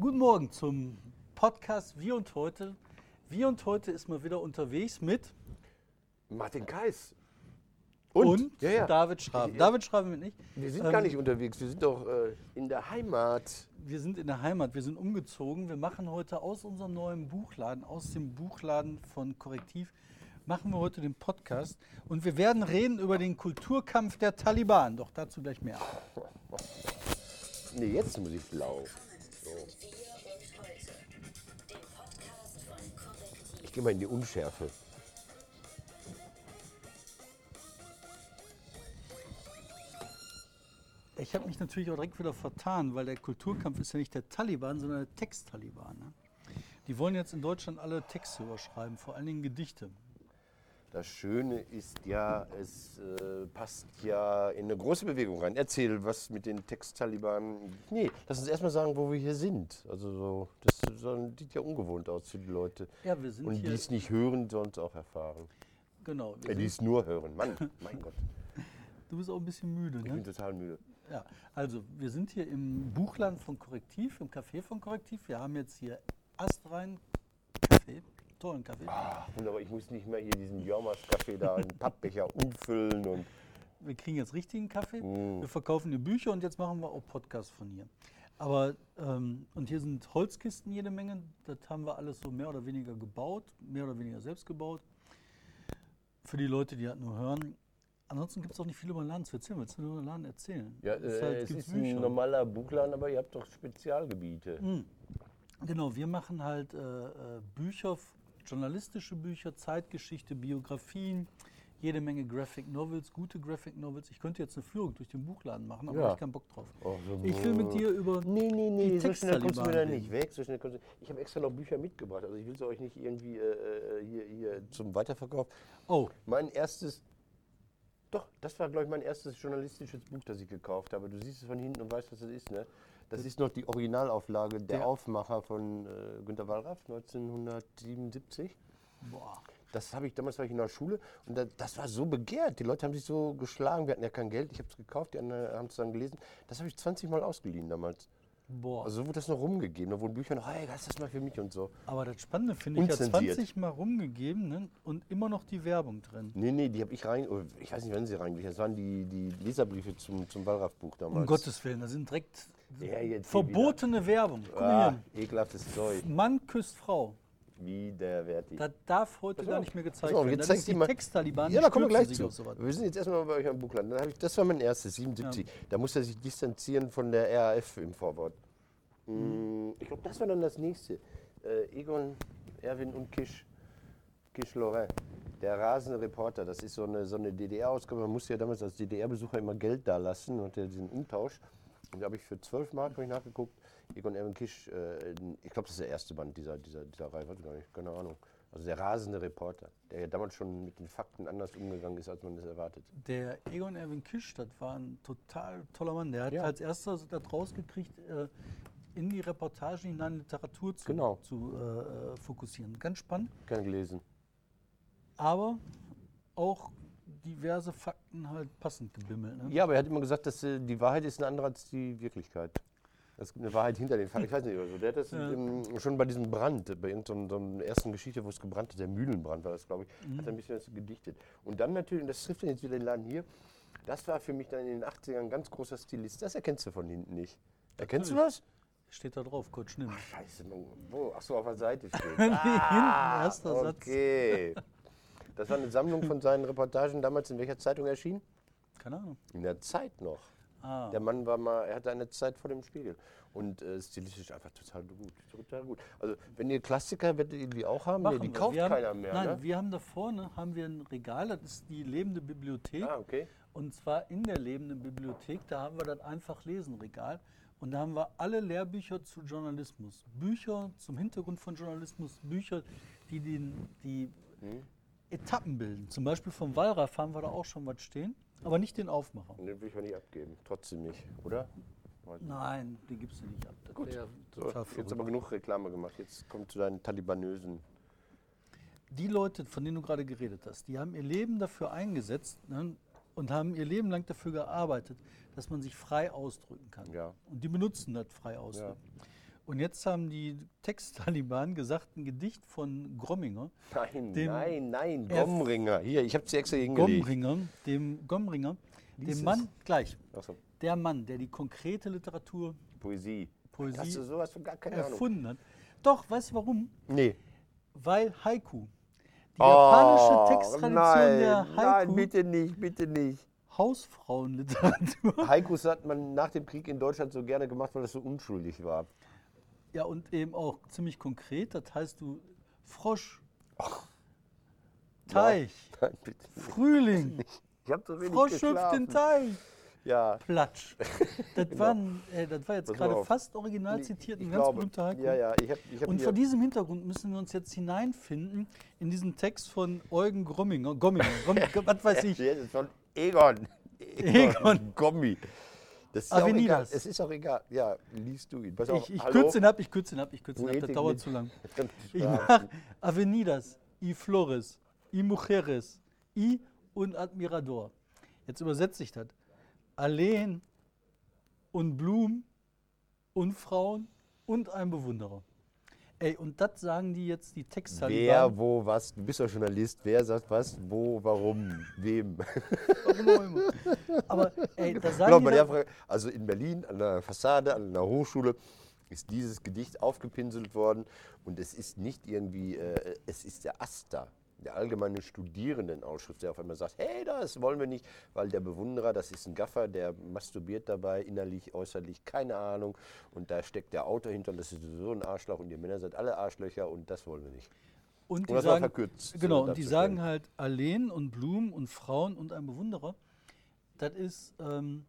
Guten Morgen zum Podcast Wir und heute. Wir und heute ist mal wieder unterwegs mit Martin Kais. und, Ja, ja. David Schraben. David Schraben bin ich. Wir sind Ähm, gar nicht unterwegs, wir sind doch äh, in der Heimat. Wir sind in der Heimat, wir sind umgezogen. Wir machen heute aus unserem neuen Buchladen, aus dem Buchladen von Korrektiv, machen wir heute den Podcast. Und wir werden reden über den Kulturkampf der Taliban. Doch dazu gleich mehr. Nee, jetzt muss ich blau. Mal in die Unschärfe. Ich habe mich natürlich auch direkt wieder vertan, weil der Kulturkampf ist ja nicht der Taliban, sondern der Text-Taliban. Ne? Die wollen jetzt in Deutschland alle Texte überschreiben, vor allen Dingen Gedichte. Das Schöne ist ja, es äh, passt ja in eine große Bewegung rein. Erzähl, was mit den Text-Taliban. Nee, lass uns erstmal sagen, wo wir hier sind. Also, so, das sieht ja ungewohnt aus für die Leute. Ja, wir sind Und die es nicht hören, es auch erfahren. Genau. Wir Äh, die es nur hören. Mann, mein Gott, du bist auch ein bisschen müde, ich ne? bin total müde. Ja, also wir sind hier im Buchland von Korrektiv, im Café von Korrektiv. Wir haben jetzt hier Astrein Kaffee, tollen Kaffee. Ah, wunderbar, ich muss nicht mehr hier diesen Jormas-Kaffee da in Pappbecher umfüllen und. Wir kriegen jetzt richtigen Kaffee. Mm. Wir verkaufen die Bücher und jetzt machen wir auch Podcasts von hier. Aber, ähm, und hier sind Holzkisten jede Menge. Das haben wir alles so mehr oder weniger gebaut, mehr oder weniger selbst gebaut. Für die Leute, die halt nur hören. Ansonsten gibt es auch nicht viel über den Laden zu erzählen. Willst du nur über den Laden erzählen? Ja, Es äh, halt- es gibt's ist ein normaler Buchladen, aber ihr habt doch Spezialgebiete. Mhm. Genau, wir machen halt äh, äh, Bücher, journalistische Bücher, Zeitgeschichte, Biografien, jede Menge Graphic Novels, gute Graphic Novels. Ich könnte jetzt eine Führung durch den Buchladen machen, aber Ja. ich keinen Bock drauf. Oh, so- Ich will mit dir über. Nee, nee, nee, die so schnell kommst du Texttaliban nicht weg. So schnell ich habe extra noch Bücher mitgebracht. Also ich will sie euch nicht irgendwie äh, äh, hier, hier zum Weiterverkauf. Oh, Mein erstes, doch, das war glaube ich mein erstes journalistisches Buch, das ich gekauft habe. Du siehst es von hinten und weißt, was das ist, ne? Das ist noch die Originalauflage der Der- Aufmacher von äh, Günter Wallraff 1977. boah. Das habe ich damals war ich in der Schule und da, das war so begehrt. Die Leute haben sich so geschlagen. Wir hatten ja kein Geld. Ich habe es gekauft. Die anderen haben es dann gelesen. Das habe ich 20 Mal ausgeliehen damals. Boah. Also so wurde das noch rumgegeben. Da wurden Bücher noch, hey, lass das mal für mich und so. aber das Spannende finde ich ja Unzensiert. 20 Mal rumgegeben ne? und immer noch die Werbung drin. Nee, nee, die habe ich rein. oh, Ich weiß nicht, wann sie reingelegt. Das waren die, die Leserbriefe zum, zum Wallraff-Buch damals. Um Gottes Willen, da sind direkt Ja, verbotene Werbung. Guck Ah, ekelhaftes Zeug. Mann küsst Frau. Widerwärtig. Das darf heute gar nicht mehr gezeigt auf, werden. jetzt Das zeig ist die mal- Texttaliban, Ja, die da kommen wir gleich zu. sowas. Wir sind jetzt erstmal bei euch am Buchland. Dann ich, das war mein erstes, 77. Da musste er sich distanzieren von der RAF im Vorwort. Mm, Ich glaube, das war dann das nächste. Äh, Egon, Erwin und Kisch. Kisch Lorrain. Der rasende Reporter. Das ist so eine, so eine DDR-Ausgabe. Man musste ja damals als DDR-Besucher immer Geld da lassen und ja diesen Umtausch. Und da habe ich für 12 Mark ich nachgeguckt. Egon Erwin Kisch, äh, ich glaube, das ist der erste Band dieser, dieser, dieser Reihe, weiß ich gar nicht, keine Ahnung. Also der rasende Reporter, der ja damals schon mit den Fakten anders umgegangen ist, als man das erwartet. Der Egon Erwin Kisch, das war ein total toller Mann. Der hat Ja. als erster das rausgekriegt, äh, in die Reportagen hinein Literatur zu, Genau. zu äh, fokussieren. Ganz spannend, Gern gelesen. aber auch diverse Fakten halt passend gebimmelt. Ne? Ja, aber er hat immer gesagt, dass äh, die Wahrheit ist eine andere als die Wirklichkeit. Es gibt eine Wahrheit hinter den Fakten. Ich weiß nicht, also der hat das Ja. ähm, schon bei diesem Brand, bei irgendeiner so einer ersten Geschichte, wo es gebrannt hat, der Mühlenbrand war das, glaube ich, hat er ein bisschen was gedichtet. Und dann natürlich, und das trifft jetzt wieder den Laden hier, das war für mich dann in den 80ern ein ganz großer Stilist. Das erkennst du von hinten nicht. Erkennst du das? Steht da drauf, Kurt Schnimm. Scheiße, Mann. Wo? Achso, auf der Seite steht. Nee, hinten, erster Satz. okay. Das war eine Sammlung von seinen Reportagen damals in welcher Zeitung erschienen? Keine Ahnung. In der Zeit noch. Ah, Der Mann war mal, er hatte eine Zeit vor dem Spiegel. Und äh, stilistisch einfach total gut. Total gut. Also, wenn ihr Klassiker, werdet ihr die auch haben? Nee, die wir. kauft wir haben, keiner mehr. Nein, ne? wir haben da vorne haben wir ein Regal, das ist die lebende Bibliothek. Ah, okay. Und zwar in der lebenden Bibliothek, da haben wir das einfach lesen Regal. Und da haben wir alle Lehrbücher zu Journalismus. Bücher zum Hintergrund von Journalismus, Bücher, die den, die Hm? Etappen bilden. Zum Beispiel vom Wallraff haben wir da auch schon was stehen, aber nicht den Aufmacher. Und den will ich mal nicht abgeben. Trotzdem nicht, oder? Nein, den gibst du nicht ab. Das Gut. So, jetzt verrückt. aber genug Reklame gemacht. Jetzt kommt zu deinen Talibanösen. die Leute, von denen du gerade geredet hast, die haben ihr Leben dafür eingesetzt ne, und haben ihr Leben lang dafür gearbeitet, dass man sich frei ausdrücken kann. Ja. Und die benutzen das frei ausdrücken. Und jetzt haben die Texttaliban gesagt, ein Gedicht von Gromminger, Nein, nein, nein, Er- Gomringer. Hier, ich habe sie extra hingelegt. Gomringer, dem Gomringer, Lies dem es. Mann, gleich, Achso, der Mann, der die konkrete Literatur, Poesie. Poesie Hast du sowas von gar keine Ahnung? erfunden hat. Doch, weißt du warum? Nee. Weil Haiku, die japanische Oh, Texttradition nein, der Nein, Haiku, bitte nicht, bitte nicht. Hausfrauenliteratur, Haikus hat man nach dem Krieg in Deutschland so gerne gemacht, weil das so unschuldig war. Ja und eben auch ziemlich konkret, das heißt du Frosch, Teich, Nein, bitte nicht. Frühling, Ich habe so Frosch hüpft den Teich. Ja. Platsch. Das, waren, äh, das war jetzt gerade fast original zitiert, ein ganz glaube, berühmter Haiku. Ja, ja, ich habe ich hab Und vor diesem Hintergrund müssen wir uns jetzt hineinfinden in diesen Text von Eugen Gromminger, Gomminger, Gomm, was weiß ich. Ja, von Egon. Egon. Gommi. Das ist ja auch egal. Avenidas. Es ist auch egal. Ja, liest du ihn. Pass auf. Ich, ich hallo? kürze ihn ab, ich kürze ihn ab, ich kürze ihn ab, das dauert zu lang. Ich mach Avenidas, y Flores, y Mujeres, y und Admirador. Jetzt übersetze ich das. Alleen und Blumen und Frauen und ein Bewunderer. Ey, und das sagen die jetzt, die Texttaliban. Wer, wo, was. Du bist doch Journalist. Wer sagt was, wo, warum, wem. Aber ey, da sagen Genau, die der Frage, also in Berlin an der Fassade, an einer Hochschule, ist dieses Gedicht aufgepinselt worden und es ist nicht irgendwie, äh, es ist der AStA, der Allgemeine Studierendenausschuss, der auf einmal sagt, hey, das wollen wir nicht, weil der Bewunderer, das ist ein Gaffer, der masturbiert dabei, innerlich, äußerlich, keine Ahnung und da steckt der Autor hinter und das ist so ein Arschloch und ihr Männer seid alle Arschlöcher und das wollen wir nicht. Und die mal sagen, verkürzt, genau, und die sagen halt Alleen und Blumen und Frauen und ein Bewunderer. Das ist ähm,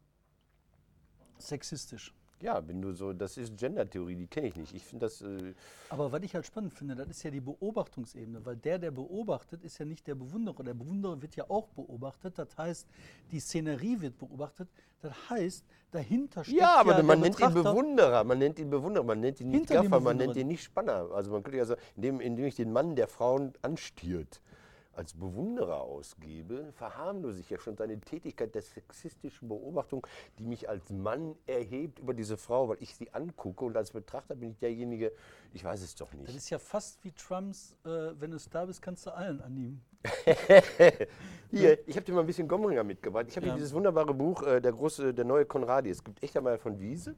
sexistisch. Ja, wenn du so, das ist Gender-Theorie, die kenne ich nicht. Ich finde das, äh, Aber was ich halt spannend finde, das ist ja die Beobachtungsebene, weil der, der beobachtet, ist ja nicht der Bewunderer. Der Bewunderer wird ja auch beobachtet. Das heißt, die Szenerie wird beobachtet. Das heißt, dahinter steht Ja, aber ja man der nennt ihn. Bewunderer, man nennt ihn Bewunderer, man nennt ihn nicht Gaffer, man nennt ihn nicht Spanner. Also man könnte ja sagen, indem, indem ich den Mann der Frauen anstiert, als Bewunderer ausgebe, verharmlose ich ja schon seine Tätigkeit der sexistischen Beobachtung, die mich als Mann erhebt über diese Frau, weil ich sie angucke und als Betrachter bin ich derjenige, ich weiß es doch Das nicht. ist ja fast wie Trumps, äh, wenn du da bist, kannst du allen annehmen. Hier, ich habe dir mal ein bisschen Gomringer mitgebracht. Ich habe Ja. dieses wunderbare Buch, äh, der große, der neue Konradi. Es gibt echt einmal von Wiese.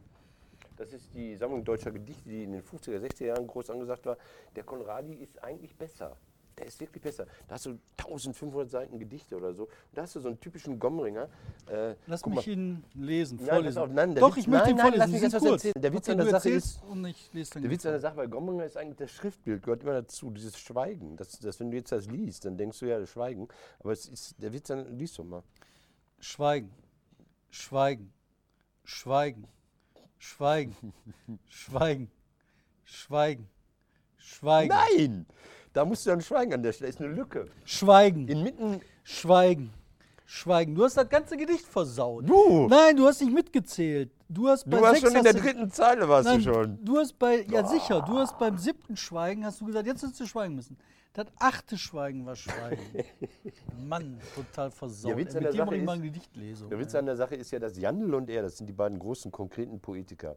Das ist die Sammlung deutscher Gedichte, die in den 50er, 60er Jahren groß angesagt war. Der Konradi ist eigentlich besser. Der ist wirklich besser. Da hast du 1500 Seiten Gedichte oder so. Und da hast du so einen typischen Gomringer. Äh, Lass mich mal. ihn lesen, Nein, vorlesen. auf, nein, Doch, Witz- ich möchte nein, ihn nein, vorlesen. lass mich sind was kurz. erzählen. Der Witz Okay, an der Sache ist- Und ich lese dann Der Witz an der Sache bei Gomringer ist eigentlich das Schriftbild, gehört immer dazu, dieses Schweigen. Das, das, wenn du jetzt das liest, dann denkst du ja, das Schweigen. Aber es ist, der Witz, an, liest du mal. Schweigen, Schweigen, Schweigen, Schweigen, Schweigen, Schweigen, Schweigen, Nein! Da musst du dann schweigen an der Stelle. ist eine Lücke. Schweigen, Inmitten. Schweigen, Schweigen. Du hast das ganze Gedicht versaut. Du! Nein, du hast nicht mitgezählt. Du hast bei Du warst sechs schon in der dritten Zeile, warst Nein, du schon. du hast bei, ja sicher, du hast beim siebten Schweigen, hast du gesagt, jetzt hättest du schweigen müssen. Das achte Schweigen war Schweigen. Mann, total versaut. Der Witz an der Sache mal ist- eine Gedichtlesung. Der Witz ey. an der Sache ist ja, dass Jandl und er, das sind die beiden großen konkreten Poetiker,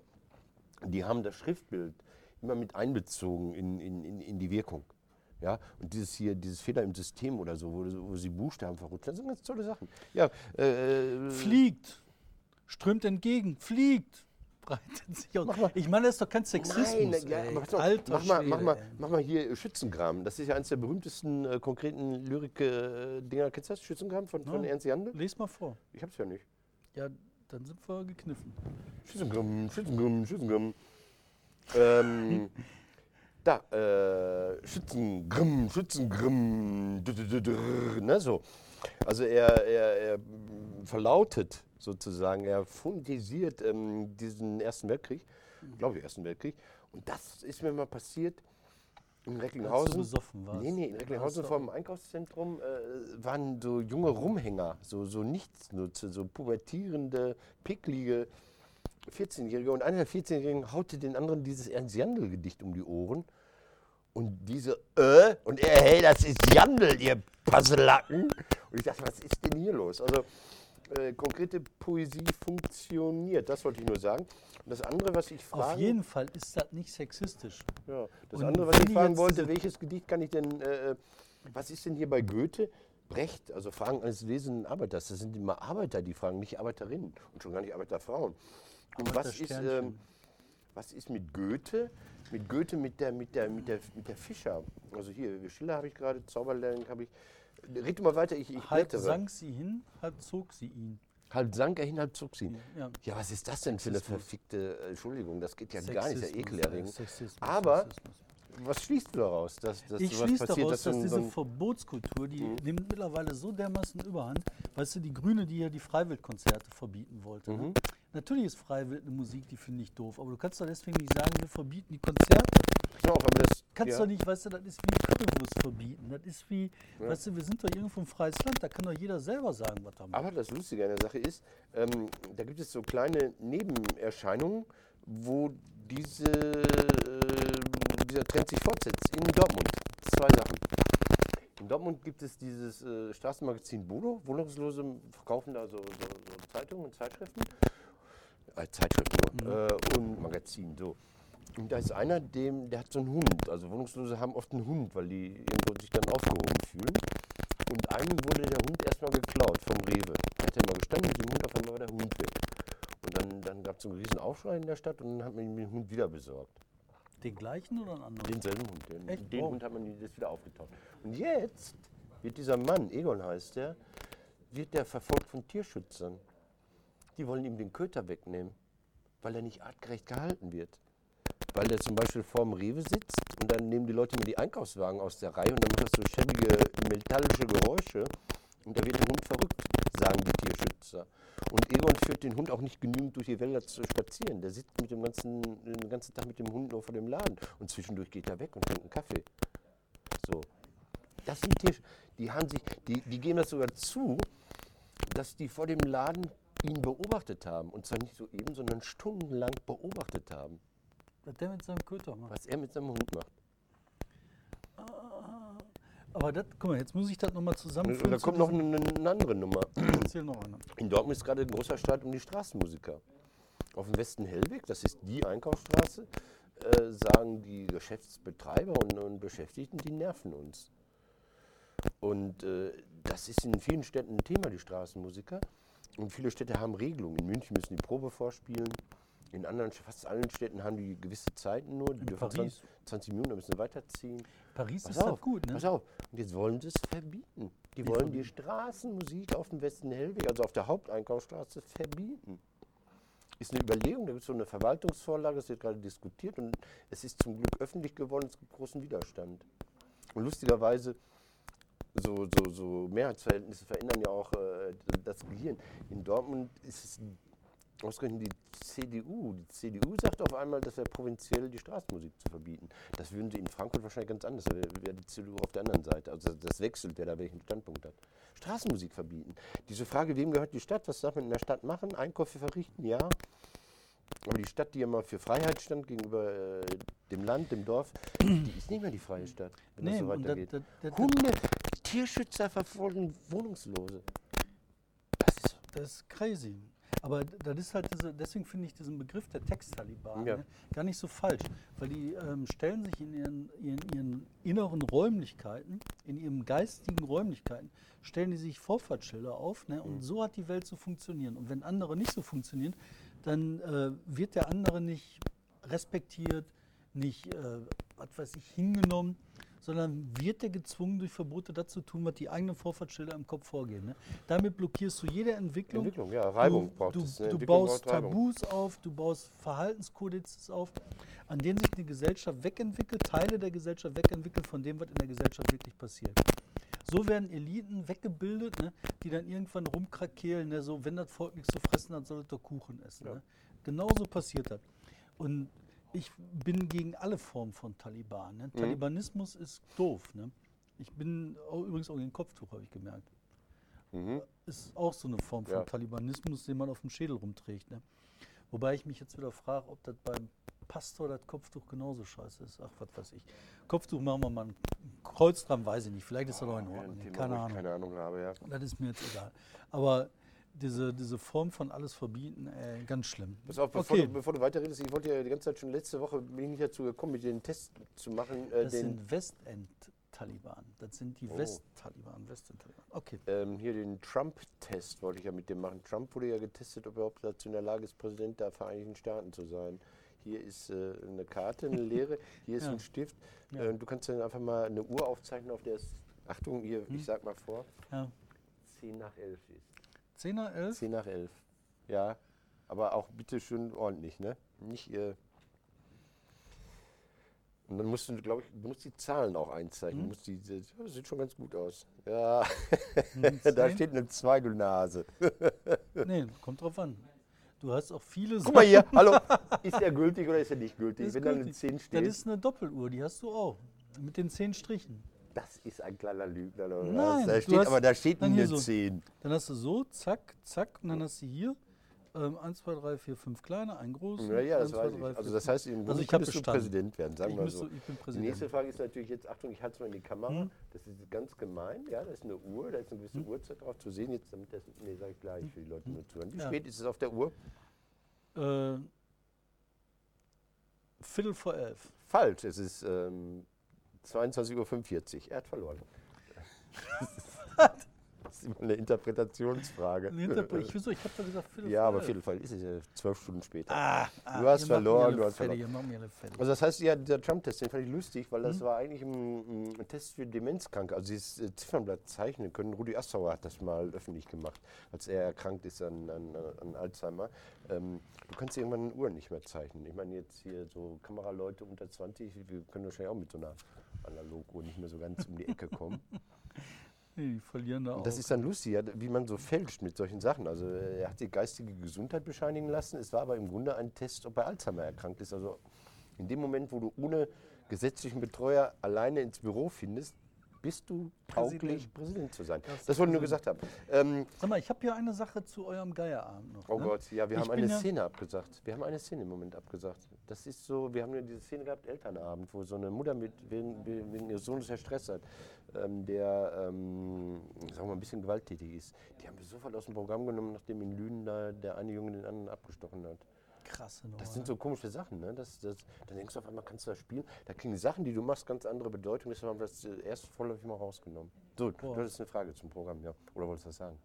die haben das Schriftbild immer mit einbezogen in, in, in, in die Wirkung. Ja, und dieses hier, dieses Fehler im System oder so, wo, wo sie Buchstaben verrutschen, das sind ganz tolle Sachen. Ja, äh, Fliegt, strömt entgegen, fliegt, breitet sich aus. Ich meine, das ist doch kein Sexismus. Nein, ey. pass auf, Alter mach, mal, mach, mal, mach mal hier Schützengraben. Das ist ja eines der berühmtesten äh, konkreten Lyrik-Dinger. Kennst du das? Schützengraben von, von Ja. Ernst Jandl? Lies mal vor. Ich hab's ja nicht. Ja, dann sind wir gekniffen. Schützengramm, Schützengramm, Schützengramm. Ähm, da, äh, Schützengrimm, Schützengrimm, ne, so. Also er, er, er verlautet sozusagen, er phonetisiert ähm, diesen Ersten Weltkrieg, glaube ich, Ersten Weltkrieg. Und das ist mir mal passiert in Recklinghausen. besoffen warst. Nee, nee, in Recklinghausen vor dem Einkaufszentrum äh, waren so junge Rumhänger, so, so Nichtsnutze, so pubertierende, picklige 14-Jährige. Und einer der 14-Jährigen haute den anderen dieses Ernst Jandl-Gedicht um die Ohren. Und diese, äh, und er, hey, das ist Jandl, ihr Passelacken. Und ich dachte, was ist denn hier los? Also, äh, konkrete Poesie funktioniert. Das wollte ich nur sagen. Und das andere, was ich frage. Auf jeden Fall ist das nicht sexistisch. Ja, das Und andere, was ich fragen wollte, welches Gedicht kann ich denn, äh, was ist denn hier bei Goethe? Brecht, also Fragen eines lesenden Arbeiters. Das sind immer Arbeiter, die fragen, nicht Arbeiterinnen und schon gar nicht Arbeiterfrauen. Und was ist, ähm, was ist mit Goethe? Mit Goethe, mit der, mit der, mit der, mit der Fischer. Also hier, Schiller habe ich gerade, Zauberlehrling habe ich. Red mal weiter, ich, ich Halb blättere. sank sie hin, halb zog sie ihn. Halb sank er hin, halb zog sie. Ja. Ja, was ist das denn für eine Sexismus. verfickte äh, Entschuldigung? Das geht ja gar nicht, das ist ja Sexismus, ekelerregend. Sexismus, Aber Sexismus. was schließt du daraus? Dass, dass Ich schließe passiert, daraus, dass ein- diese so Verbotskultur, die Mhm. nimmt mittlerweile so dermaßen überhand. Weißt du, die Grüne, die ja die Freiwildkonzerte verbieten wollte. Mhm. Ne? Natürlich ist Freiwild eine Musik, die finde ich doof, aber du kannst doch deswegen nicht sagen, wir verbieten die Konzerte. Ja, auch, aber das, Kannst ja. doch nicht, weißt du, das ist wie Currywurst verbieten. Das ist wie, Ja. weißt du, wir sind doch irgendwo ein freies Land, da kann doch jeder selber sagen, was er macht. Aber das Lustige an der Sache ist, ähm, da gibt es so kleine Nebenerscheinungen, wo diese, äh, dieser Trend sich fortsetzt. In Dortmund. Zwei Sachen. In Dortmund gibt es dieses äh, Straßenmagazin Bodo. Wohnungslose verkaufen da so, so, so Zeitungen und Zeitschriften. Äh, Zeitschriften nur. Äh, und Magazin, so. Und da ist einer, dem, der hat so einen Hund. Also Wohnungslose haben oft einen Hund, weil die irgendwo sich dann aufgehoben fühlen. Und einem wurde der Hund erstmal geklaut vom Rewe. Hat er mal gestanden mit dem Hund, auf einmal war der Hund weg. Und dann, dann gab es so einen riesen Aufschrei in der Stadt und dann hat man ihm den Hund wieder besorgt. Den gleichen oder einen anderen? Denselben Hund. Den, Echt? den Wow. Hund hat man das wieder aufgetaucht. Und jetzt wird dieser Mann, Egon heißt der, wird der verfolgt von Tierschützern. Die wollen ihm den Köter wegnehmen, weil er nicht artgerecht gehalten wird. Weil der zum Beispiel vorm Rewe sitzt und dann nehmen die Leute immer die Einkaufswagen aus der Reihe und dann macht das so schäbige metallische Geräusche und da wird der Hund verrückt, sagen die Tierschützer. Und Egon führt den Hund auch nicht genügend durch die Wälder zu spazieren. Der sitzt mit dem ganzen, den ganzen Tag mit dem Hund nur vor dem Laden und zwischendurch geht er weg und trinkt einen Kaffee. So. Das sind Tier, die haben sich, die, die geben das sogar zu, dass die vor dem Laden ihn beobachtet haben. Und zwar nicht so eben, sondern stundenlang beobachtet haben, Was der mit seinem Köter macht. was er mit seinem Hund macht. Aber das, guck mal, jetzt muss ich das nochmal zusammenführen. da kommt noch eine, eine andere Nummer. Erzähl noch eine. In Dortmund ist gerade ein großer Streit um die Straßenmusiker. Auf dem Westen Hellweg, das ist die Einkaufsstraße, äh, sagen die Geschäftsbetreiber und, und Beschäftigten, die nerven uns. Und äh, das ist in vielen Städten ein Thema, die Straßenmusiker. Und viele Städte haben Regelungen. In München müssen die Probe vorspielen. In anderen, fast allen Städten haben die gewisse Zeiten nur. Die In dürfen Paris. 20, 20 Minuten, dann müssen sie weiterziehen. Paris Pass ist auf, gut, ne? pass auf. Und jetzt wollen sie es verbieten. Die Wie wollen die? Straßenmusik auf dem Westen Hellweg, also auf der Haupteinkaufsstraße, verbieten. Ist eine Überlegung, da gibt es so eine Verwaltungsvorlage, das wird gerade diskutiert und es ist zum Glück öffentlich geworden, es gibt großen Widerstand. Und lustigerweise, so, so, so Mehrheitsverhältnisse verändern ja auch äh, das Gehirn. In Dortmund ist es ausgerechnet die CDU. Die CDU sagt auf einmal, das wäre provinziell, die Straßenmusik zu verbieten. Das würden sie in Frankfurt wahrscheinlich ganz anders. Da wäre wär die CDU auf der anderen Seite. Also das wechselt, wer da welchen Standpunkt hat. Straßenmusik verbieten. Diese Frage, wem gehört die Stadt? Was darf man in der Stadt machen? Einkäufe verrichten? Ja. Aber die Stadt, die ja mal für Freiheit stand gegenüber äh, dem Land, dem Dorf, die ist nicht mehr die freie Stadt, wenn das so weitergeht. das- das- das- Hunde, Tierschützer verfolgen Wohnungslose. Das ist. Das ist crazy. Aber das ist halt diese, deswegen finde ich diesen Begriff der Texttaliban Ja. ne, gar nicht so falsch, weil die ähm, stellen sich in ihren, ihren, ihren inneren Räumlichkeiten, in ihren geistigen Räumlichkeiten, stellen die sich Vorfahrtsschilder auf ne, Mhm. und so hat die Welt zu funktionieren. Und wenn andere nicht so funktionieren, dann äh, wird der andere nicht respektiert, nicht, äh, was weiß ich, hingenommen, sondern wird er gezwungen, durch Verbote das zu tun, was die eigenen Vorfahrtsschilder im Kopf vorgeben. Ne? Damit blockierst du jede Entwicklung. Entwicklung, ja, Reibung du, braucht du, es. Eine du baust. Tabus auf, du baust Verhaltenskodizes auf, an denen sich eine Gesellschaft wegentwickelt, Teile der Gesellschaft wegentwickelt von dem, was in der Gesellschaft wirklich passiert. So werden Eliten weggebildet, ne, die dann irgendwann rumkrakehlen, ne, so, wenn das Volk nichts zu fressen hat, soll es doch Kuchen essen. Ja. Ne? Genauso passiert das. Und ich bin gegen alle Formen von Taliban. Mhm. Ne? Talibanismus ist doof. Ne? Ich bin auch, übrigens auch gegen Kopftuch, habe ich gemerkt. Mhm. Ist auch so eine Form von Ja. Talibanismus, den man auf dem Schädel rumträgt. Ne? Wobei ich mich jetzt wieder frage, ob das beim Pastor das Kopftuch genauso scheiße ist. Ach, was weiß ich. Kopftuch machen wir mal ein Kreuz dran, weiß ich nicht. Vielleicht ist das auch in Ja, ein Ordnung. Thema, Keine Ahnung. Keine Ahnung habe, ja. Das ist mir jetzt egal. Aber diese, diese Form von alles verbieten, ey, ganz schlimm. Pass auf, bevor, Okay. du, bevor du weiterredest, ich wollte ja die ganze Zeit schon letzte Woche, bin ich nicht dazu gekommen, mit den Test zu machen. Äh, Das sind Westend-Taliban. Das sind die Oh. West-Taliban. Westend-Taliban. Okay. ähm, hier den Trump-Test wollte ich ja mit dem machen. Trump wurde ja getestet, ob er überhaupt dazu in der Lage ist, Präsident der Vereinigten Staaten zu sein. Hier ist äh, eine Karte, eine leere, hier ist Ja. ein Stift. Ja. Äh, du kannst dann einfach mal eine Uhr aufzeichnen, auf der es, Achtung, hier, Hm. ich sag mal vor, Ja. 10 nach 11 ist. 10er, 11? 10 nach 11. Ja, aber auch bitte schön ordentlich, ne? Nicht äh Und dann musst du, glaube ich, du musst die Zahlen auch einzeichnen. Hm. Musst die, das sieht schon ganz gut aus. Ja, da steht eine 2, du Nase. Nee, kommt drauf an. Du hast auch viele Guck mal hier, hallo. Ist der gültig oder ist er nicht gültig? Ist Wenn da eine gültig. 10 Das steht, ist eine Doppeluhr, die hast du auch. Mit den 10 Strichen. Das ist ein kleiner Lügner. Oder was? Nein, da du steht, hast- aber da steht eine so. 10. Dann hast du so, zack, zack, und dann hast du hier ähm, 1, 2, 3, 4, 5 kleine, einen großen. Ja, ja, das 1, 2, weiß 3, ich. 4, Also das 5. heißt, im Grunde Also könntest du. Präsident werden, sagen wir müsste, so. ich bin Die nächste Präsident. Frage ist natürlich jetzt, Achtung, ich halte es mal in die Kamera. Mhm. Das ist ganz gemein, ja, da ist eine Uhr, da ist eine gewisse Uhrzeit drauf zu sehen. Jetzt, damit das, nee, sage ich gleich für die Leute, die nur zuhören. Wie Ja. spät ist es auf der Uhr? Äh, Viertel vor elf. Falsch, es ist ähm, 22.45 Uhr. Er hat verloren. das ist immer eine Interpretationsfrage. Ein Hintergrund- Ich, wieso? Ich habe doch gesagt Viertel ja, aber elf. Viertelfall ist es ja zwölf Stunden später. Ah, ah, Du hast verloren, du hast verloren. Also das heißt, ja, dieser Trump-Test, den fand ich lustig, weil das Mhm. war eigentlich ein, ein Test für Demenzkranke. Also dieses äh, Ziffernblatt zeichnen können. Rudi Assauer hat das mal öffentlich gemacht, als er erkrankt ist an, an, an Alzheimer. Ähm, du kannst irgendwann Uhren nicht mehr zeichnen. Ich meine jetzt hier so Kameraleute unter 20, wir können wahrscheinlich auch mit so einer Analoguhr nicht mehr so ganz um die Ecke kommen. nee, die verlieren da. Und das ist dann lustig, ja, wie man so fälscht mit solchen Sachen. Also äh, er hat die geistige Gesundheit bescheinigen lassen. Es war aber im Grunde ein Test, ob er Alzheimer erkrankt ist. Also in dem Moment, wo du ohne gesetzlichen Betreuer alleine ins Büro findest, bist du tauglich, Präsident zu sein. Das Das wollte ich nur Präsident. gesagt haben. Ähm, Sag mal, ich habe hier eine Sache zu eurem Geierabend noch. oh ne? Gott, ja, wir Ich haben eine ja- Szene abgesagt. Wir haben eine Szene im Moment abgesagt. Das ist so, wir haben ja diese Szene gehabt, Elternabend, wo so eine Mutter mit wegen, wegen ihres Sohnes der Stress hat, ähm, der, ähm, sagen wir mal, ein bisschen gewalttätig ist. Die haben wir sofort aus dem Programm genommen, nachdem in Lünen da der eine Junge den anderen abgestochen hat. Krasse Nummer. Das sind so komische Sachen, ne? Das, das, dann denkst du auf einmal, kannst du das spielen. Da kriegen die Sachen, die du machst, ganz andere Bedeutung. Deshalb haben wir das äh, erst vorläufig mal rausgenommen. So, Boah. du hattest eine Frage zum Programm, ja. Oder wolltest du das sagen?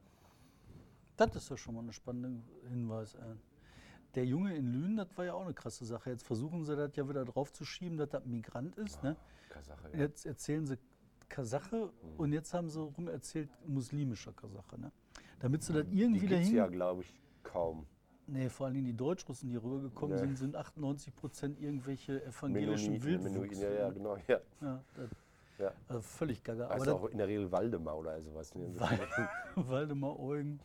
Das ist ja schon mal ein spannender Hinweis. Der Junge in Lünen, das war ja auch eine krasse Sache. Jetzt versuchen sie das ja wieder draufzuschieben, dass das Migrant ist. Ne? Kasache, ja. Jetzt erzählen sie Kasache und jetzt haben sie rum erzählt muslimischer Kasache. Ne? Damit sie das Die irgendwie gibt's dahin. ja, glaube ich, kaum. Nee, vor allem die Deutschrussen, die rübergekommen Nee. sind, sind 98 Prozent irgendwelche evangelischen Mennoniten, Wildwuchs. Ja, ja, genau, ja. Ja, das, ja. also völlig gaga. Aber auch in der Regel Waldemar oder sowas. Ne? Wal- Waldemar Eugen,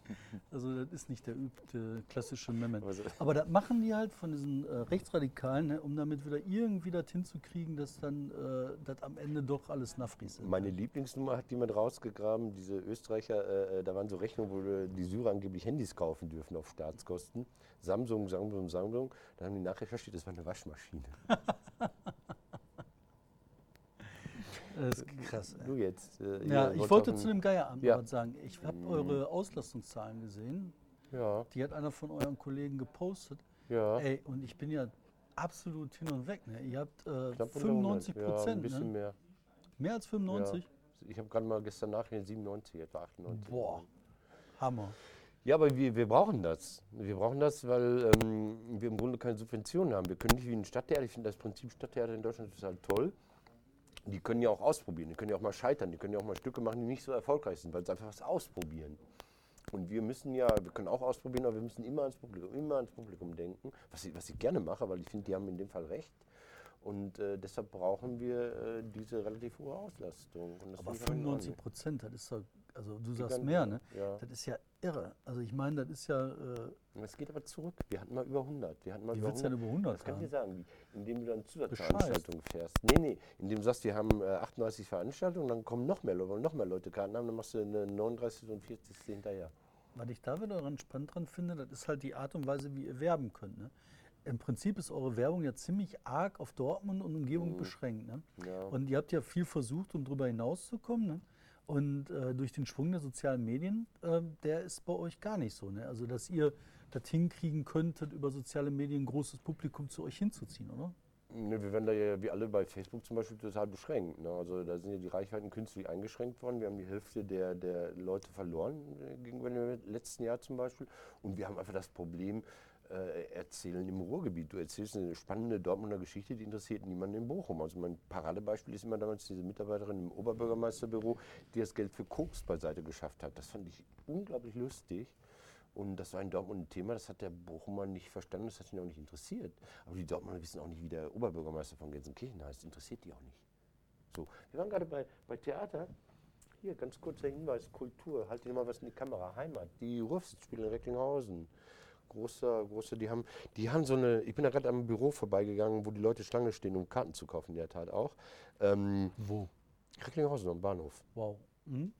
also das ist nicht der übte klassische Mehmet. Aber so- Aber das machen die halt von diesen äh, Rechtsradikalen, ne, um damit wieder irgendwie das hinzukriegen, dass dann äh, das am Ende doch alles Nafris sind. Meine Lieblingsnummer hat jemand rausgegraben, diese Österreicher, äh, da waren so Rechnungen, wo äh, die Syrer angeblich Handys kaufen dürfen auf Staatskosten. Samsung, Samsung, Samsung. Dann haben die nachrecherchiert, das war eine Waschmaschine. Das ist krass. Ey. Du jetzt. Äh, Ja, ich wollt wollte zu dem Geierabend Ja. sagen. Ich habe Mhm. eure Auslastungszahlen gesehen. Ja, Die hat einer von euren Kollegen gepostet. ja. Ey, und ich bin ja absolut hin und weg. Ne? Ihr habt äh, Knapp unter 95 100. Ja, ein Prozent. bisschen ne? mehr. Mehr als 95? Ich habe gerade mal gestern nachgerechnet, 97, etwa 98. Boah, Hammer. Ja, aber wir, wir brauchen das. Wir brauchen das, weil ähm, wir im Grunde keine Subventionen haben. Wir können nicht wie ein Stadttheater, ich finde das Prinzip Stadttheater in Deutschland total toll. Die können ja auch ausprobieren, die können ja auch mal scheitern, die können ja auch mal Stücke machen, die nicht so erfolgreich sind, weil sie einfach was ausprobieren. Und wir müssen ja, wir können auch ausprobieren, aber wir müssen immer ans Publikum, immer ans Publikum denken, was ich, was ich gerne mache, weil ich finde, die haben in dem Fall recht. Und äh, deshalb brauchen wir äh, diese relativ hohe Auslastung. Aber finde ich auch in 95 Ordnung. Prozent, das ist doch, also du sagst mehr, ne? Ja. Das ist ja irre. Also ich meine, das ist ja, äh, Es geht aber zurück. Wir hatten mal über 100. Wir hatten mal wie über willst du denn 100. über 100 Das kann ich dir sagen, indem du dann Zusatzveranstaltungen fährst. Nee, nee, indem du sagst, wir haben äh, 38 Veranstaltungen, dann kommen noch mehr Leute, wollen noch mehr Leute Karten haben, dann machst du eine 39 und 40 hinterher. Was ich da wieder spannend dran finde, das ist halt die Art und Weise, wie ihr werben könnt. Ne? Im Prinzip ist eure Werbung ja ziemlich arg auf Dortmund und Umgebung Mhm. beschränkt. Ne? Ja. Und ihr habt ja viel versucht, um darüber hinauszukommen. Ne? Und äh, durch den Schwung der sozialen Medien, äh, der ist bei euch gar nicht so. Ne? Also, dass ihr das hinkriegen könntet, über soziale Medien ein großes Publikum zu euch hinzuziehen, oder? Ne, wir werden da ja wie alle bei Facebook zum Beispiel total beschränkt. Ne? Also da sind ja die Reichweiten künstlich eingeschränkt worden. Wir haben die Hälfte der, der Leute verloren äh, gegenüber dem letzten Jahr zum Beispiel. Und wir haben einfach das Problem, äh, erzählen im Ruhrgebiet. Du erzählst eine spannende Dortmunder Geschichte, die interessiert niemanden in Bochum. Also mein Paradebeispiel ist immer damals diese Mitarbeiterin im Oberbürgermeisterbüro, die das Geld für Koks beiseite geschafft hat. Das fand ich unglaublich lustig. Und das war in Dortmund ein Thema, das hat der Bochumer nicht verstanden, das hat ihn auch nicht interessiert. Aber die Dortmunder wissen auch nicht, wie der Oberbürgermeister von Gelsenkirchen heißt. Interessiert die auch nicht. So, wir waren gerade bei, bei Theater. Hier, ganz kurzer Hinweis, Kultur. Halt dir mal was in die Kamera. Heimat. Die Rufs spielen in Recklinghausen. Großer, großer, die haben, die haben so eine, ich bin da gerade am Büro vorbeigegangen, wo die Leute Schlange stehen, um Karten zu kaufen, in der Tat auch. Ähm, Wo? Recklinghausen am Bahnhof. Wow. Mhm.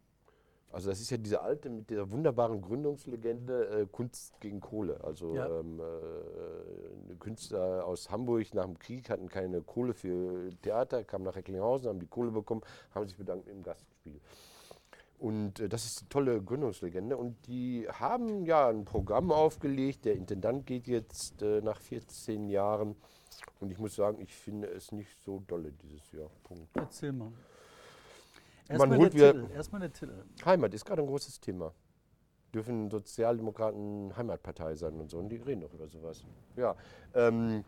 Also das ist ja diese alte mit der wunderbaren Gründungslegende äh, Kunst gegen Kohle. Also Ja. ähm, äh, Künstler aus Hamburg nach dem Krieg hatten keine Kohle für Theater, kamen nach Recklinghausen, haben die Kohle bekommen, haben sich bedankt im Gastspiel. Und äh, das ist eine tolle Gründungslegende. Und die haben ja ein Programm aufgelegt. Der Intendant geht jetzt äh, nach 14 Jahren. Und ich muss sagen, ich finde es nicht so dolle dieses Jahr. Punkt. Erzähl mal. Man Erstmal holt der Titel. Erstmal der Titel. Heimat ist gerade ein großes Thema. Dürfen Sozialdemokraten Heimatpartei sein und so. Und die reden doch über sowas. Ja. Ähm,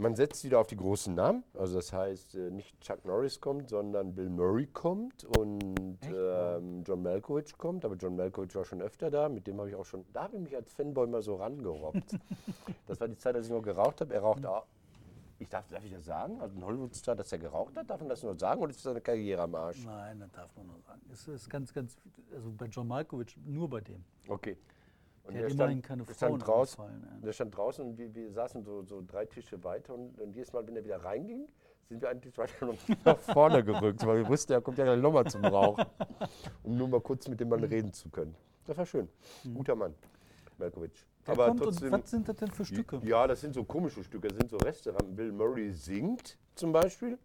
man setzt wieder auf die großen Namen. Also das heißt, äh, nicht Chuck Norris kommt, sondern Bill Murray kommt und ähm, John Malkovich kommt. Aber John Malkovich war schon öfter da. Mit dem habe ich auch schon, da habe ich mich als Fanboy mal so rangerobbt. das war die Zeit, als ich noch geraucht habe. Er raucht auch. Ich darf, darf ich das sagen? Also ein Hollywood-Star, dass er geraucht hat, darf man das nur sagen oder ist seine Karriere am Arsch? Nein, das darf man nur sagen. Es ist ganz, ganz, also bei John Malkovich nur bei dem. Okay. Und Der hat er immerhin keine Frauen stand draußen, ja. Der stand draußen und wir, wir saßen so, so drei Tische weiter und, und jedes Mal, wenn er wieder reinging, sind wir einen Tisch weiter noch nach vorne gerückt, weil wir wussten, er kommt ja gleich nochmal zum Rauch, um nur mal kurz mit dem Mann reden zu können. Das war schön. Guter Mann, Malkovich. Der Aber trotzdem, und was sind das denn für Stücke? ja, das sind so komische Stücke, das sind so Restaurants. Bill Murray singt zum Beispiel.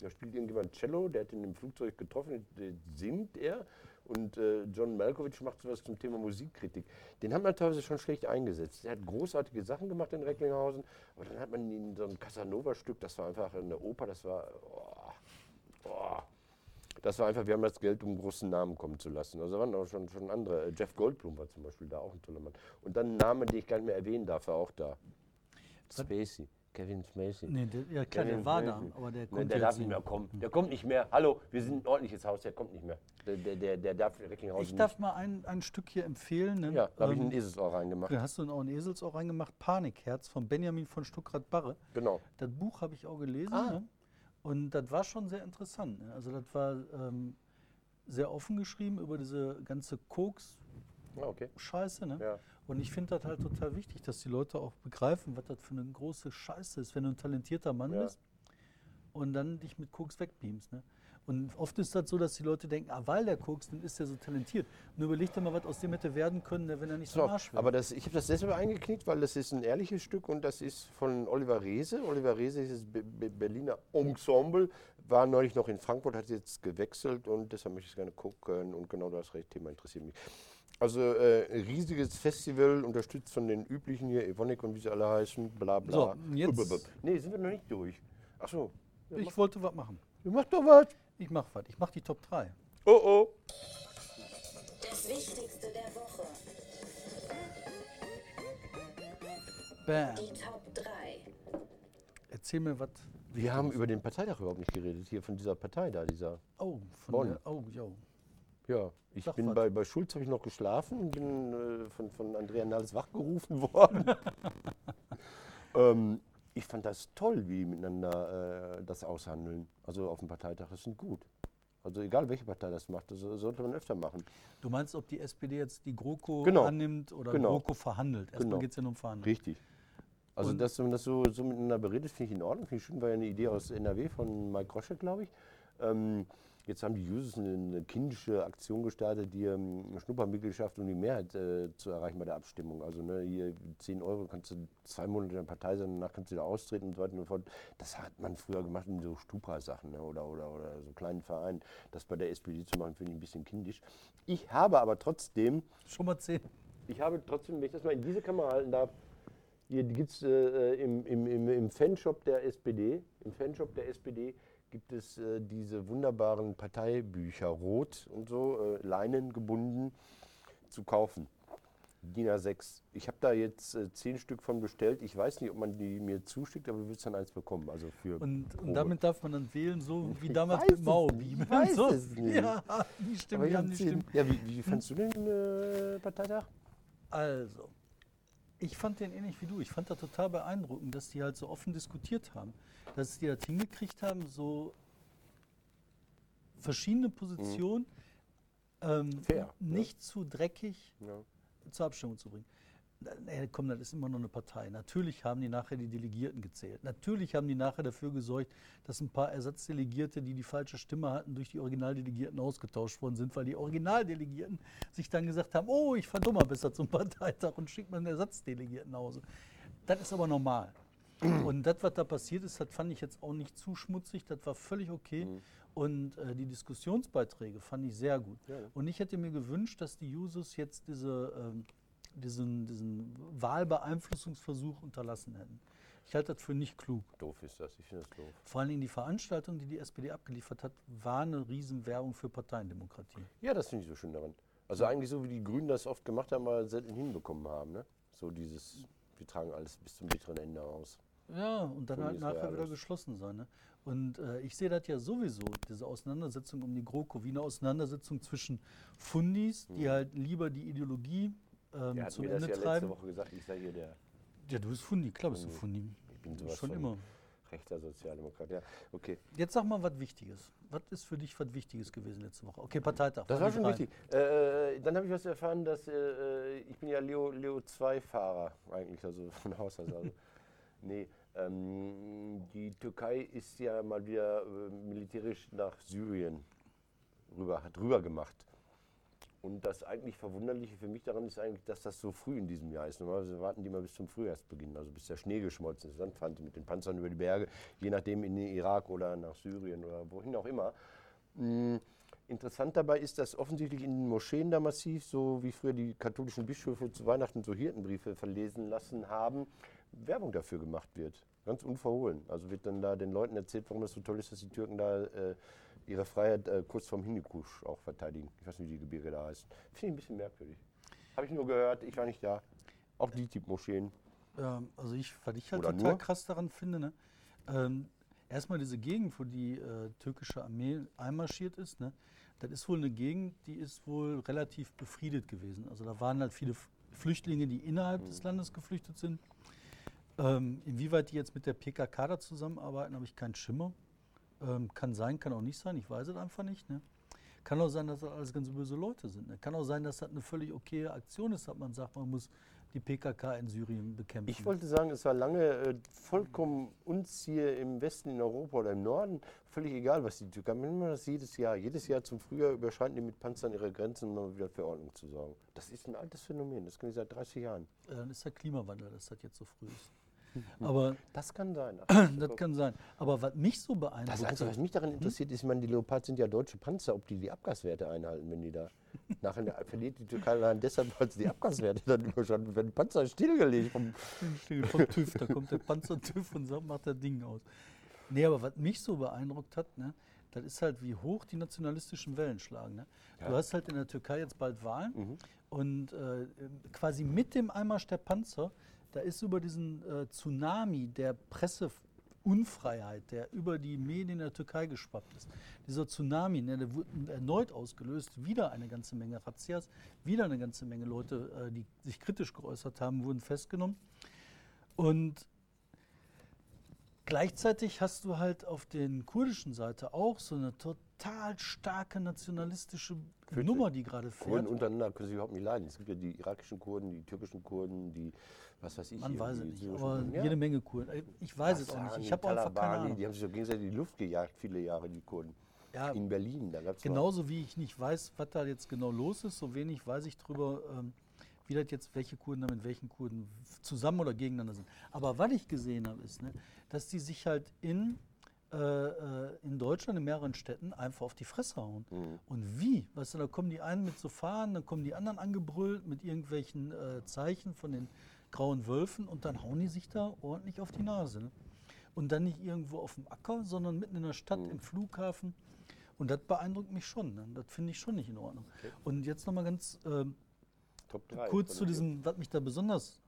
Da spielt irgendjemand Cello, der hat ihn im Flugzeug getroffen, der singt er. Und äh, John Malkovich macht sowas zum Thema Musikkritik. Den hat man teilweise schon schlecht eingesetzt. Er hat großartige Sachen gemacht in Recklinghausen, aber dann hat man ihn so ein Casanova-Stück, das war einfach eine Oper, das war. Oh, oh. Das war einfach, wir haben das Geld, um einen großen Namen kommen zu lassen. Also da waren auch schon, schon andere. Äh, Jeff Goldblum war zum Beispiel da, auch ein toller Mann. Und dann ein Name, den ich gar nicht mehr erwähnen darf, war auch da. Spacey. Kevin Spacey. Nee, der, ja klar, Kevin der war da, Spacey. aber der Nee, kommt der jetzt darf nicht mehr kommen. Der kommt nicht mehr. Hallo, wir sind ein ordentliches Haus, der kommt nicht mehr. Der, der, der, der darf Recklinghausen Ich darf mal ein, ein Stück hier empfehlen. Ne? nicht. Ja, da habe ich Ähm, ein Eselsohr reingemacht. da hast du auch ein Eselsohr reingemacht. Panikherz von Benjamin von Stuckrad-Barre. Genau. Das Buch habe ich auch gelesen. Ah. Ne? Und das war schon sehr interessant. Ne? Also das war ähm, sehr offen geschrieben über diese ganze Koks-Scheiße. Okay. Ne? Ja. Und ich finde das halt total wichtig, dass die Leute auch begreifen, was das für eine große Scheiße ist, wenn du ein talentierter Mann Ja. bist und dann dich mit Koks wegbeamst. Ne? Und oft ist das so, dass die Leute denken, ah, weil der Koks, dann ist er so talentiert. Nur überleg dir mal, was aus dem hätte werden können, ne, wenn er nicht so So, Arsch wäre. aber das, ich habe das deshalb eingeknickt, weil das ist ein ehrliches Stück und das ist von Oliver Reese. Oliver Reese ist das Be Be Berliner Ensemble, war neulich noch in Frankfurt, hat jetzt gewechselt und deshalb möchte ich es gerne gucken und genau das Thema interessiert mich. Also äh, ein riesiges Festival, unterstützt von den üblichen hier, Evonik und wie sie alle heißen, bla bla. So, jetzt- Nee, sind wir noch nicht durch. Ach so. Ja, ich mach, wollte was machen. mach doch was. Ich mach was. Ich mach die Top 3. Oh oh. Das Wichtigste der Woche. Bam. Die Top 3. Erzähl mir was. Wir haben über den Parteitag überhaupt nicht geredet, hier von dieser Partei da, dieser. Oh, von Bonn. der, oh, jo. Ja, ich Sag bin was. bei, bei Schulz habe ich noch geschlafen bin äh, von, von Andrea Nahles wachgerufen worden. ähm, ich fand das toll, wie miteinander äh, das aushandeln. Also auf dem Parteitag, das sind gut. Also egal welche Partei das macht, das sollte man öfter machen. Du meinst, ob die SPD jetzt die GroKo Genau. annimmt oder Genau. GroKo verhandelt? Erstmal Genau. geht es ja nur um Verhandeln. Richtig. Also Und- dass man das so, so miteinander beredet, finde ich in Ordnung. Finde ich schön, war ja eine Idee aus NRW von Mike Grosche, glaube ich. Ähm, Jetzt haben die Jusos eine, kindische Aktion gestartet, die ähm, Schnuppermitgliedschaft, um die Mehrheit äh, zu erreichen bei der Abstimmung. Also ne, hier 10 Euro kannst du zwei Monate in der Partei sein, danach kannst du wieder austreten und so weiter und so fort. Das hat man früher gemacht in so Stupa-Sachen ne, oder, oder, oder so kleinen Vereinen. Das bei der SPD zu machen, finde ich ein bisschen kindisch. Ich habe aber trotzdem Schon mal zehn. ich habe trotzdem, wenn ich das mal in diese Kamera halten darf, hier gibt es äh, im, im, im, im Fanshop der SPD, im Fanshop der SPD gibt es äh, diese wunderbaren Parteibücher, rot und so, äh, Leinen gebunden, zu kaufen. DIN A6. Ich habe da jetzt äh, zehn Stück von bestellt. Ich weiß nicht, ob man die mir zuschickt, aber du wirst dann eins bekommen. Also für Und, und damit darf man dann wählen, so wie damals mit nicht, ich weiß so. es nicht. Ja, die Stimmen, die haben hab die Stimmen. Ja, wie, wie fandst du den äh, Parteitag? Also, ich fand den ähnlich wie du. Ich fand da total beeindruckend, dass die halt so offen diskutiert haben. Dass die das hingekriegt haben, so verschiedene Positionen ähm, Mhm. Ne? nicht zu dreckig Ja. zur Abstimmung zu bringen. Nee, komm, das ist immer noch eine Partei. Natürlich haben die nachher die Delegierten gezählt. Natürlich haben die nachher dafür gesorgt, dass ein paar Ersatzdelegierte, die die falsche Stimme hatten, durch die Originaldelegierten ausgetauscht worden sind, weil die Originaldelegierten sich dann gesagt haben, oh, ich fahre doch mal besser zum Parteitag und schickt mal einen Ersatzdelegierten nach Hause. Das ist aber normal. Und das, was da passiert ist, das fand ich jetzt auch nicht zu schmutzig, das war völlig okay. Und äh, die Diskussionsbeiträge fand ich sehr gut. Ja. Und ich hätte mir gewünscht, dass die Jusos jetzt diese, ähm, diesen, diesen Wahlbeeinflussungsversuch unterlassen hätten. Ich halte das für nicht klug. Doof ist das, ich finde das doof. Vor allen Dingen die Veranstaltung, die die SPD abgeliefert hat, war eine Riesenwerbung für Parteiendemokratie. Ja, das finde ich so schön daran. Also eigentlich so, wie die Grünen das oft gemacht haben, aber selten hinbekommen haben. Ne? So dieses, wir tragen alles bis zum bitteren Ende aus. Ja, und dann halt nachher wieder geschlossen sein. Ne? Und äh, ich sehe das ja sowieso, diese Auseinandersetzung um die GroKo, wie eine Auseinandersetzung zwischen Fundis, die halt lieber die Ideologie ähm, zum mir das Ende ja letzte treiben. Woche gesagt, ich sei hier der Ja, du bist Fundi, klar bist du Fundi. Ich bin sowas Schon immer. rechter Sozialdemokrat. Ja, okay. Jetzt sag mal was Wichtiges. Was ist für dich was Wichtiges gewesen letzte Woche? Okay, Parteitag. Das war schon rein. wichtig. Äh, dann habe ich was erfahren, dass äh, äh, ich bin ja Leo, Leo 2-Fahrer eigentlich, also von Haus aus. Also. nee, ähm, die Türkei ist ja mal wieder äh, militärisch nach Syrien rüber, hat rüber gemacht. Und das eigentlich Verwunderliche für mich daran ist eigentlich, dass das so früh in diesem Jahr ist. Normalerweise warten die mal bis zum Frühjahrsbeginn, also bis der Schnee geschmolzen ist. Dann fahren die mit den Panzern über die Berge, je nachdem in den Irak oder nach Syrien oder wohin auch immer. Mm, Interessant dabei ist, dass offensichtlich in den Moscheen da massiv, so wie früher die katholischen Bischöfe zu Weihnachten so Hirtenbriefe verlesen lassen haben, Werbung dafür gemacht wird. Ganz unverhohlen. Also wird dann da den Leuten erzählt, warum das so toll ist, dass die Türken da äh, ihre Freiheit äh, kurz vorm Hindukusch auch verteidigen. Ich weiß nicht, wie die Gebirge da heißen. Finde ich ein bisschen merkwürdig. Habe ich nur gehört, ich war nicht da. Auch die Typ-Moscheen. Ähm, also ich, was ich halt Oder total nur? krass daran finde, ne? ähm, erstmal diese Gegend, wo die äh, türkische Armee einmarschiert ist, ne? das ist wohl eine Gegend, die ist wohl relativ befriedet gewesen. Also da waren halt viele Flüchtlinge, die innerhalb des Landes geflüchtet sind. Ähm, inwieweit die jetzt mit der PKK da zusammenarbeiten, habe ich keinen Schimmer. Ähm, kann sein, kann auch nicht sein, ich weiß es einfach nicht. Ne? Kann auch sein, dass das alles ganz böse Leute sind. Ne? Kann auch sein, dass das eine völlig okaye Aktion ist, dass man sagt, man muss die PKK in Syrien bekämpfen. Ich wollte sagen, es war lange äh, vollkommen uns hier im Westen, in Europa oder im Norden völlig egal, was die Türkei machen. Wir das jedes Jahr. Jedes Jahr zum Frühjahr überschreiten die mit Panzern ihre Grenzen, um mal wieder für Ordnung zu sorgen. Das ist ein altes Phänomen. Das kenne ich seit 30 Jahren. Äh, Dann ist der Klimawandel, dass das jetzt so früh ist. Aber Das kann sein. das kann sein. Aber was mich so Das beeindruckt Einzige, was hat, mich daran interessiert, ist, ich meine, die Leopard sind ja deutsche Panzer, ob die die Abgaswerte einhalten, wenn die da. Nachher verliert die Türkei allein deshalb, weil sie die Abgaswerte dann überschreiten. Wenn die Panzer stillgelegt vom vom TÜV, da kommt der Panzer TÜV und sagt, macht das Ding aus. Nee, aber was mich so beeindruckt hat, ne, das ist halt, wie hoch die nationalistischen Wellen schlagen. Ne? Du hast halt in der Türkei jetzt bald Wahlen und äh, quasi mit dem Einmarsch der Panzer, da ist über diesen äh, Tsunami der Presseunfreiheit, der über die Medien in der Türkei geschwappt ist. Dieser Tsunami, ne, der wurde erneut ausgelöst, wieder eine ganze Menge Razzias, wieder eine ganze Menge Leute, äh, die sich kritisch geäußert haben, wurden festgenommen. Und gleichzeitig hast du halt auf der kurdischen Seite auch so eine total starke nationalistische Nummer, die gerade fährt. Kurden untereinander können sich überhaupt nicht leiden. Es gibt ja die irakischen Kurden, die türkischen Kurden, die, was weiß ich. Man weiß es nicht, aber. Ja. jede Menge Kurden. Äh, Ich weiß es auch nicht. Ich habe einfach keine Ahnung. Die haben sich so gegenseitig in die Luft gejagt, viele Jahre, die Kurden. Ja, in Berlin. Da mal- Genauso wie ich nicht weiß, was da jetzt genau los ist, so wenig weiß ich drüber, ähm, wie das jetzt, welche Kurden da mit welchen Kurden zusammen oder gegeneinander sind. Aber was ich gesehen habe, ist, ne, dass die sich halt in, äh, äh, in Deutschland in mehreren Städten einfach auf die Fresse hauen. Mhm. Und wie? Weißt du, da kommen die einen mit so Fahnen, dann kommen die anderen angebrüllt mit irgendwelchen äh, Zeichen von den grauen Wölfen und dann hauen die sich da ordentlich auf die Nase. Ne? Und dann nicht irgendwo auf dem Acker, sondern mitten in der Stadt, Mhm. im Flughafen. Und das beeindruckt mich schon. Ne? Das finde ich schon nicht in Ordnung. Und jetzt nochmal ganz 3 kurz zu diesem, was mich da besonders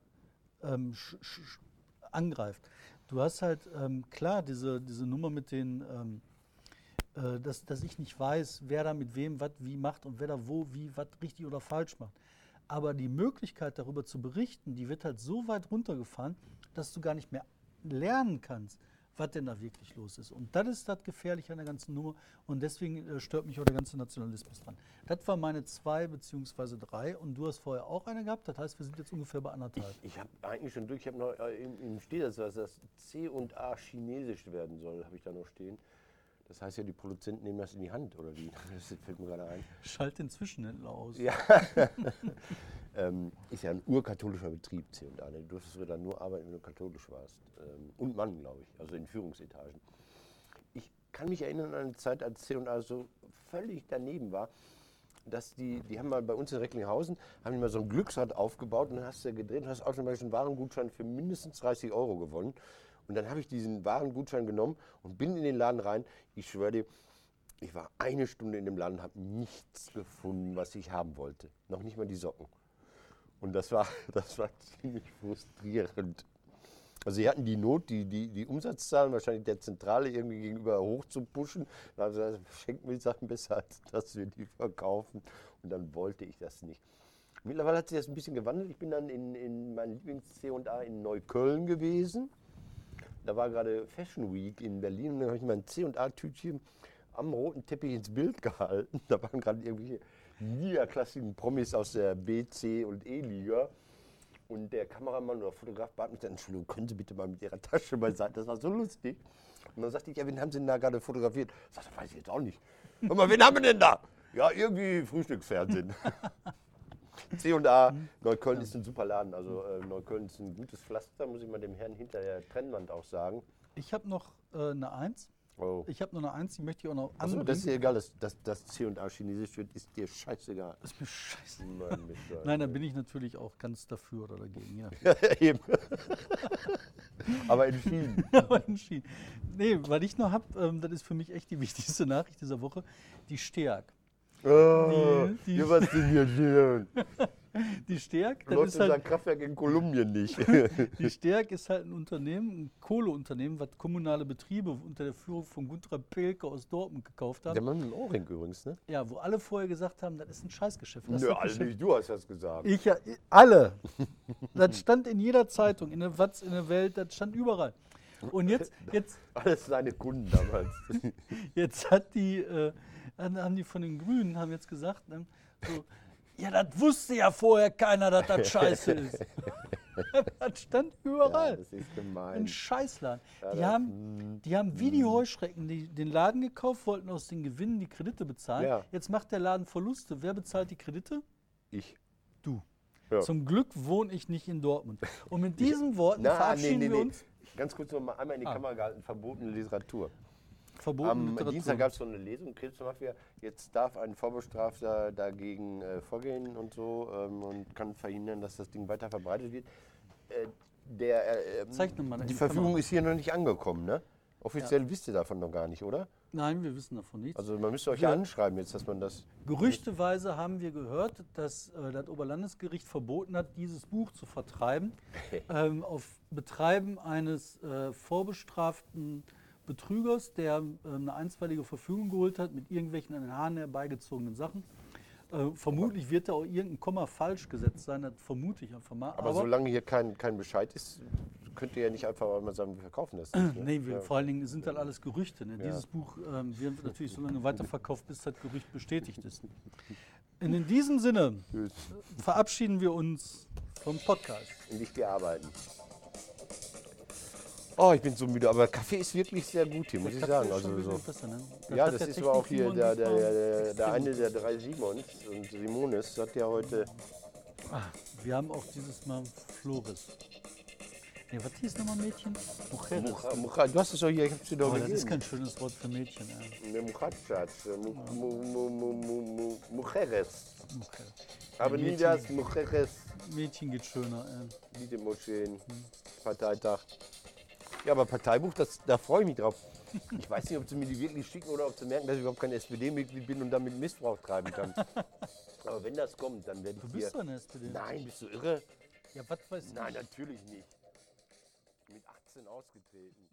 ähm, angreift. Du hast halt, ähm, klar, diese, diese Nummer mit den, ähm, äh, dass, dass ich nicht weiß, wer da mit wem was wie macht und wer da wo, wie, was richtig oder falsch macht. Aber die Möglichkeit darüber zu berichten, die wird halt so weit runtergefahren, dass du gar nicht mehr lernen kannst, was denn da wirklich los ist. Und das ist das Gefährliche an der ganzen Nummer. Und deswegen äh, stört mich auch der ganze Nationalismus dran. Das war meine zwei beziehungsweise drei. Und du hast vorher auch eine gehabt. Das heißt, wir sind jetzt ungefähr bei anderthalb. Ich habe eigentlich schon durch, ich habe noch äh, im, im das, dass das C und A chinesisch werden soll, habe ich da noch stehen. Das heißt ja, die Produzenten nehmen das in die Hand, oder wie? Das fällt mir gerade ein. Schalt den Zwischenhändler aus. Ja. ähm, ist ja ein urkatholischer Betrieb, C und A. Ne? Du durftest sogar dann nur arbeiten, wenn du katholisch warst. Ähm, und Mann, glaube ich, also in Führungsetagen. Ich kann mich erinnern an eine Zeit, als C und A so völlig daneben war, dass die, die haben mal bei uns in Recklinghausen, haben die mal so ein Glücksrad aufgebaut und dann hast du gedreht und hast automatisch einen Warengutschein für mindestens 30 Euro gewonnen. Und dann habe ich diesen Warengutschein genommen und bin in den Laden rein. Ich schwöre dir, ich war eine Stunde in dem Laden habe nichts gefunden, was ich haben wollte. Noch nicht mal die Socken. Und das war, das war ziemlich frustrierend. Also sie hatten die Not, die, die, die Umsatzzahlen wahrscheinlich der Zentrale irgendwie gegenüber hoch zu pushen. Da haben sie gesagt, schenken wir die Sachen besser, als dass wir die verkaufen. Und dann wollte ich das nicht. Mittlerweile hat sich das ein bisschen gewandelt. Ich bin dann in, in meinem Lieblings-C&A in Neukölln gewesen. Da war gerade Fashion Week in Berlin und dann habe ich mein C&A-Tütchen am roten Teppich ins Bild gehalten. Da waren gerade irgendwelche niederklassigen Promis aus der B, C und E-Liga. Und der Kameramann oder Fotograf bat mich dann, Entschuldigung, können Sie bitte mal mit Ihrer Tasche beiseite? Das war so lustig. Und dann sagte ich, ja, wen haben Sie denn da gerade fotografiert? Ich sagte, weiß ich jetzt auch nicht. Hör mal, wen haben wir denn da? Ja, irgendwie Frühstücksfernsehen. C&A, Neukölln ist ein super Laden. Also äh, Neukölln ist ein gutes Pflaster, muss ich mal dem Herrn hinter der Trennwand auch sagen. Ich habe noch äh, eine Eins. Oh. Ich habe noch eine Eins, die möchte ich auch noch Also, anbringen. das ist dir egal, dass, dass, dass C&A chinesisch wird, ist dir scheißegal. ist mir scheiße. Nein. Nein, da bin ich natürlich auch ganz dafür oder dagegen. Ja. Eben. Aber entschieden. Aber entschieden. Nee, weil ich noch habe, ähm, das ist für mich echt die wichtigste Nachricht dieser Woche, die Steag. Oh, Die- die- schön? Die Steag, das Läuft ist unser halt, Kraftwerk in Kolumbien nicht. die Steag ist halt ein Unternehmen, ein Kohleunternehmen, was kommunale Betriebe unter der Führung von Gunter Pelke aus Dortmund gekauft hat. Der Mann dem Ohrring übrigens, ne? Ja, wo alle vorher gesagt haben, das ist ein Scheißgeschäft. Lass Nö, das also Geschäft- nicht du hast das gesagt. Ich alle. Das stand in jeder Zeitung, in der Watz, in der Welt, das stand überall. Und jetzt, jetzt, Alles seine Kunden damals. jetzt hat die, äh, haben haben die von den Grünen haben jetzt gesagt, ne, so, ja, das wusste ja vorher keiner, dass das scheiße ist. das stand ja, überall. das ist Ein gemein. Scheißladen. Ja, Die haben, die haben wie die Heuschrecken die, den Laden gekauft, wollten aus den Gewinnen die Kredite bezahlen. Ja. Jetzt macht der Laden Verluste. Wer bezahlt die Kredite? Ich. Du. Ja. Zum Glück wohne ich nicht in Dortmund. Und mit diesen Worten Na, verabschieden nee, nee, wir nee. uns. Ganz kurz noch mal einmal in die Ah. Kamera gehalten, verbotene Literatur. Verbotene Am Literatur. Dienstag gab es so eine Lesung, Krebsmafia. Jetzt darf ein Vorbestrafter dagegen äh, vorgehen und so ähm, und kann verhindern, dass das Ding weiter verbreitet wird. Äh, der, äh, ähm, die Verfügung ist hier noch nicht angekommen, ne? Offiziell wisst ihr davon noch gar nicht, oder? Nein, wir wissen davon nichts. Also man müsste euch ja anschreiben jetzt, dass man das... Gerüchteweise haben wir gehört, dass äh, das Oberlandesgericht verboten hat, dieses Buch zu vertreiben, ähm, auf Betreiben eines äh, vorbestraften Betrügers, der äh, eine einstweilige Verfügung geholt hat mit irgendwelchen an den Haaren herbeigezogenen Sachen. Äh, vermutlich wird da auch irgendein Komma falsch gesetzt sein, das vermute ich einfach mal. Aber, solange hier kein, kein Bescheid ist, könnt ihr ja nicht einfach mal sagen, wir verkaufen das nicht. Ne? Nee, wir, ja. vor allen Dingen sind das alles Gerüchte. Ne? Ja. Dieses Buch ähm, wird natürlich so lange weiterverkauft, bis das Gerücht bestätigt ist. Und in diesem Sinne Tschüss. verabschieden wir uns vom Podcast. Und ich gehe arbeiten. Oh, ich bin so müde, aber Kaffee ist wirklich sehr gut hier, muss ich Kaffee sagen. Also so. besser, ne? Ja, das ist aber auch hier der, der, der, der eine der drei Simons und Simones hat ja heute. Ah, wir haben auch dieses Mal Flores. Nee, was hieß nochmal Mädchen? Mujeres. Mucha, Mucha, du hast es doch hier, ich hab's dir doch Aber das ist gegeben. kein schönes Wort für Mädchen. Ne, Muchachas, äh, mu, mu, mu, mu, mu, mu, Mujeres. Mujeres. Aber nie das, Mujeres, Mädchen geht schöner. Ey. die Moscheen, Parteitag. Ja, aber Parteibuch, das, da freue ich mich drauf. Ich weiß nicht, ob sie mir die wirklich schicken oder ob sie merken, dass ich überhaupt kein SPD-Mitglied bin und damit Missbrauch treiben kann. Aber wenn das kommt, dann werde Du ich bist hier. doch eine SPD. Nein, bist du irre? Ja, was weiß ich. Nein, natürlich nicht. Mit 18 ausgetreten.